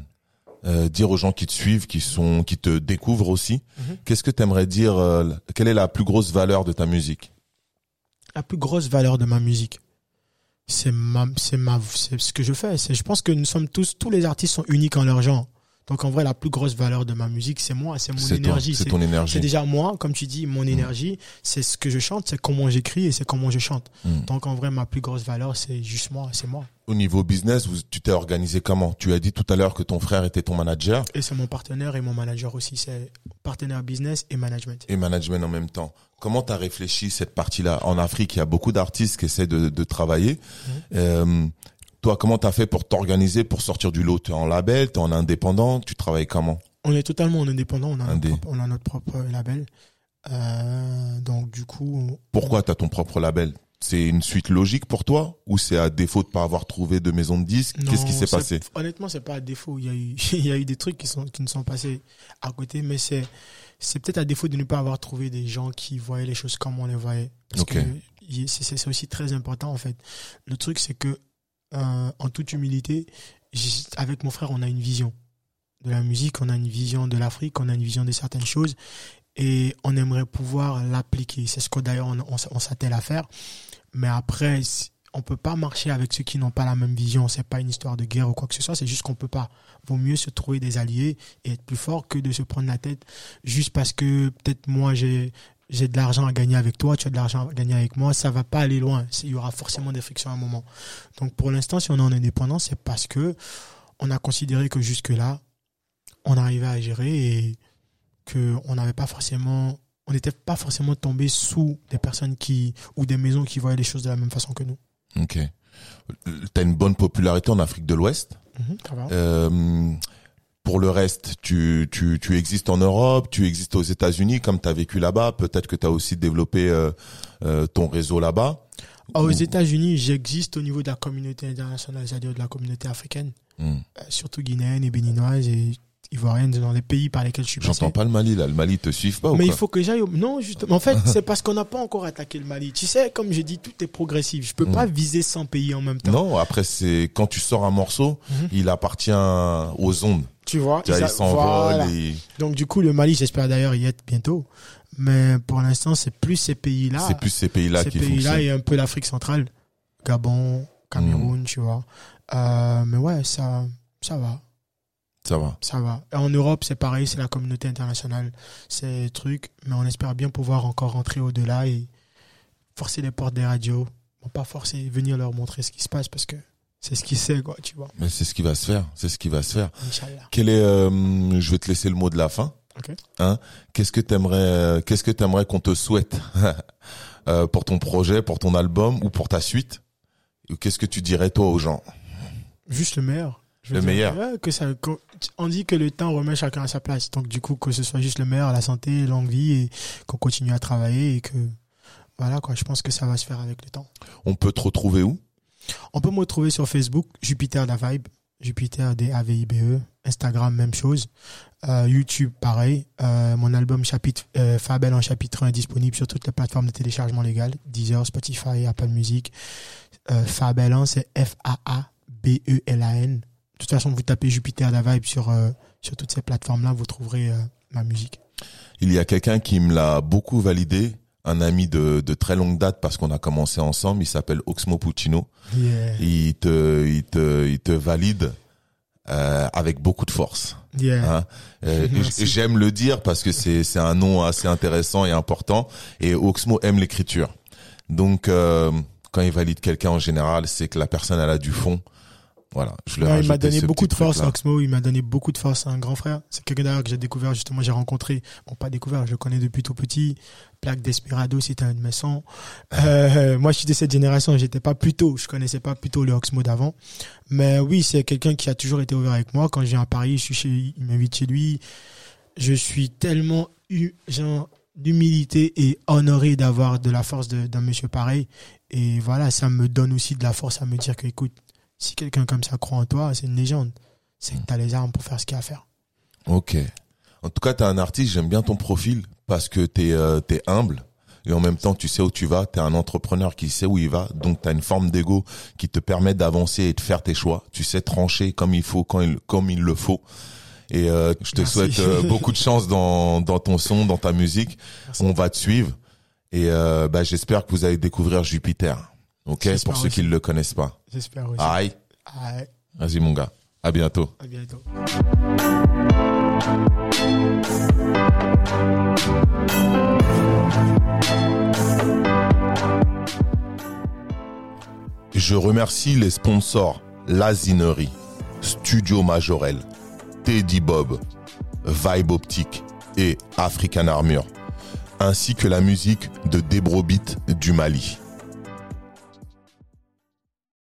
Speaker 2: euh, dire aux gens qui te suivent, qui sont, qui te découvrent aussi.
Speaker 1: Mhm.
Speaker 2: Qu'est-ce que t'aimerais dire euh, Quelle est la plus grosse valeur de ta musique?
Speaker 1: La plus grosse valeur de ma musique, c'est ma, c'est ma, c'est ce que je fais. C'est, je pense que nous sommes tous, tous les artistes sont uniques en leur genre. Donc en vrai, la plus grosse valeur de ma musique, c'est moi, c'est mon
Speaker 2: C'est
Speaker 1: énergie.
Speaker 2: c'est
Speaker 1: C'est,
Speaker 2: ton
Speaker 1: c'est
Speaker 2: énergie.
Speaker 1: déjà moi, comme tu dis, mon énergie. C'est ce que je chante, c'est comment j'écris et c'est comment je chante.
Speaker 2: Mm.
Speaker 1: Donc en vrai, ma plus grosse valeur, c'est juste moi, c'est moi.
Speaker 2: Au niveau business, vous- tu t'es organisé comment? Tu as dit tout à l'heure que ton frère était ton manager
Speaker 1: Et c'est mon partenaire et mon manager aussi. C'est partenaire business et management.
Speaker 2: et management en même temps. Comment t'as réfléchi cette partie-là? En Afrique, il y a beaucoup d'artistes qui essaient de, de travailler. Euh, toi, comment t'as fait pour t'organiser, pour sortir du lot? T'es en label, t'es en indépendant, tu travailles comment?
Speaker 1: On est totalement en indépendant. On a, notre propre, on a notre propre label. Euh, donc du coup,
Speaker 2: Pourquoi t'as ton propre label? C'est une suite logique pour toi? Ou c'est à défaut de pas avoir trouvé de maison de disques? Qu'est-ce qui s'est passé?
Speaker 1: Honnêtement, c'est pas à défaut. Il y a eu, il y a eu des trucs qui sont, qui ne sont passés à côté, mais c'est, c'est peut-être à défaut de ne pas avoir trouvé des gens qui voyaient les choses comme on les voyait. Parce
Speaker 2: Ok.
Speaker 1: que y- c'est, c'est c'est aussi très important, en fait. Le truc, c'est que, euh, en toute humilité, avec mon frère, on a une vision de la musique, on a une vision de l'Afrique, on a une vision de certaines choses, et on aimerait pouvoir l'appliquer. C'est ce que d'ailleurs on, on s'attelle à faire. Mais après, on peut pas marcher avec ceux qui n'ont pas la même vision. C'est pas une histoire de guerre ou quoi que ce soit. C'est juste qu'on peut pas. Vaut mieux se trouver des alliés et être plus fort que de se prendre la tête juste parce que peut-être moi j'ai j'ai de l'argent à gagner avec toi, tu as de l'argent à gagner avec moi. Ça va pas aller loin. Il y aura forcément des frictions à un moment. Donc pour l'instant, si on est en indépendance, c'est parce que on a considéré que jusque là, on arrivait à gérer et que on n'avait pas forcément on n'était pas forcément tombé sous des personnes qui ou des maisons qui voyaient les choses de la même façon que nous.
Speaker 2: Ok. T'as une bonne popularité en Afrique de l'Ouest.
Speaker 1: Ça va.
Speaker 2: Euh, pour le reste, tu, tu, tu existes en Europe, tu existes aux États-Unis, comme tu as vécu là-bas. Peut-être que tu as aussi développé euh, euh, ton réseau là-bas.
Speaker 1: Ah, Aux États-Unis, j'existe au niveau de la communauté internationale, c'est-à-dire de la communauté africaine,
Speaker 2: Hmm.
Speaker 1: euh, surtout guinéenne et béninoise et ivoirienne, dans les pays par lesquels je suis passé.
Speaker 2: J'entends pas le Mali là. Le Mali te suive pas ou
Speaker 1: Mais il faut que j'aille. au- Non, justement. En fait, c'est parce qu'on n'a pas encore attaqué le Mali. Tu sais, comme je dis, tout est progressif. Je peux
Speaker 2: Mm.
Speaker 1: pas viser 100 pays en même temps.
Speaker 2: Non, après c'est quand tu sors un morceau,
Speaker 1: Mhm.
Speaker 2: il appartient aux ondes.
Speaker 1: Tu vois,
Speaker 2: Tu
Speaker 1: ils voilà.
Speaker 2: et
Speaker 1: Donc du coup, le Mali, j'espère d'ailleurs y être bientôt. Mais pour l'instant, c'est plus ces pays-là.
Speaker 2: C'est plus ces pays-là
Speaker 1: ces
Speaker 2: qui
Speaker 1: pays-là
Speaker 2: fonctionnent.
Speaker 1: et un peu l'Afrique centrale, Gabon, Cameroun, tu vois. Euh, mais ouais, ça, ça va,
Speaker 2: Ça va.
Speaker 1: ça va. Et en Europe, c'est pareil, c'est la communauté internationale, c'est truc. Mais on espère bien pouvoir encore rentrer au-delà et forcer les portes des radios. Bon, pas forcer, venir leur montrer ce qui se passe parce que c'est ce qu'ils savent, quoi, tu vois.
Speaker 2: Mais c'est ce qui va se faire. C'est ce qui va se faire.
Speaker 1: Inch'Allah.
Speaker 2: Quel est euh, Je vais te laisser le mot de la fin. Hein Qu'est-ce que t'aimerais euh, Qu'est-ce que t'aimerais qu'on te souhaite euh, pour ton projet, pour ton album ou pour ta suite? Ou Qu'est-ce que tu dirais toi aux gens?
Speaker 1: Juste le meilleur. Je
Speaker 2: Le
Speaker 1: dire,
Speaker 2: meilleur.
Speaker 1: ouais, que ça, on dit que le temps remet chacun à sa place. Donc, du coup, que ce soit juste le meilleur, la santé, longue vie et qu'on continue à travailler et que, voilà, quoi. Je pense que ça va se faire avec le temps.
Speaker 2: On peut te retrouver où?
Speaker 1: On peut me retrouver sur Facebook, Jupiter Da Vibe, Jupiter D-A-V-I-B-E, E. Instagram, même chose, Euh, YouTube, pareil. Euh, mon album chapitre, euh, en chapitre 1 est disponible sur toutes les plateformes de téléchargement légal, Deezer, Spotify, Apple Music. Fabel 1, c'est F-A-A-B-E-L-A-N. De toute façon, vous tapez Jupiter Da Vibe sur, sur toutes ces plateformes-là, vous trouverez ma musique.
Speaker 2: Il y a quelqu'un qui me l'a beaucoup validé, un ami de, de très longue date parce qu'on a commencé ensemble. Il s'appelle Oxmo Puccino.
Speaker 1: Yeah.
Speaker 2: Il te, il te, il te valide euh, avec beaucoup de force.
Speaker 1: Yeah.
Speaker 2: Hein? Euh. J'aime le dire parce que c'est c'est un nom assez intéressant et important. Et Oxmo aime l'écriture. Donc euh, quand il valide quelqu'un en général, c'est que la personne elle a du fond. Voilà, je
Speaker 1: Ouais, il m'a donné beaucoup de force. Oxmo. Il m'a donné beaucoup de force. Un grand frère. C'est quelqu'un d'ailleurs que j'ai découvert justement. J'ai rencontré, bon pas découvert, je le connais depuis tout petit. Plaque Desperado, c'était un de mes sons. Euh, moi, je suis de cette génération. J'étais pas plus tôt. Je connaissais pas plutôt le Oxmo d'avant. Mais oui, c'est quelqu'un qui a toujours été ouvert avec moi. Quand je viens à Paris, je suis chez, il m'invite chez lui. Je suis tellement eu, genre, d'humilité et honoré d'avoir de la force d'un monsieur pareil. Et voilà, ça me donne aussi de la force à me dire que, écoute, si quelqu'un comme ça croit en toi, c'est une légende. C'est que t'as les armes pour faire ce qu'il y a à faire.
Speaker 2: Ok. En tout cas, t'es un artiste, j'aime bien ton profil parce que t'es euh, t'es humble et en même temps tu sais où tu vas. T'es un entrepreneur qui sait où il va, donc t'as une forme d'ego qui te permet d'avancer et de faire tes choix. Tu sais trancher comme il faut, quand il, comme il le faut. Et euh, je te
Speaker 1: Merci.
Speaker 2: souhaite euh, beaucoup de chance dans dans ton son, dans ta musique.
Speaker 1: Merci.
Speaker 2: On va te suivre et euh, bah, j'espère que vous allez découvrir Jupiter. Ok, pour ceux
Speaker 1: aussi.
Speaker 2: qui ne le connaissent pas.
Speaker 1: J'espère aussi.
Speaker 2: Aïe,
Speaker 1: Aïe,
Speaker 2: vas-y mon gars. À bientôt.
Speaker 1: à bientôt.
Speaker 2: Je remercie les sponsors Lazinerie, Studio Majorel, Teddy Bob, Vibe Optique et African Armure, ainsi que la musique de Debrobit du Mali.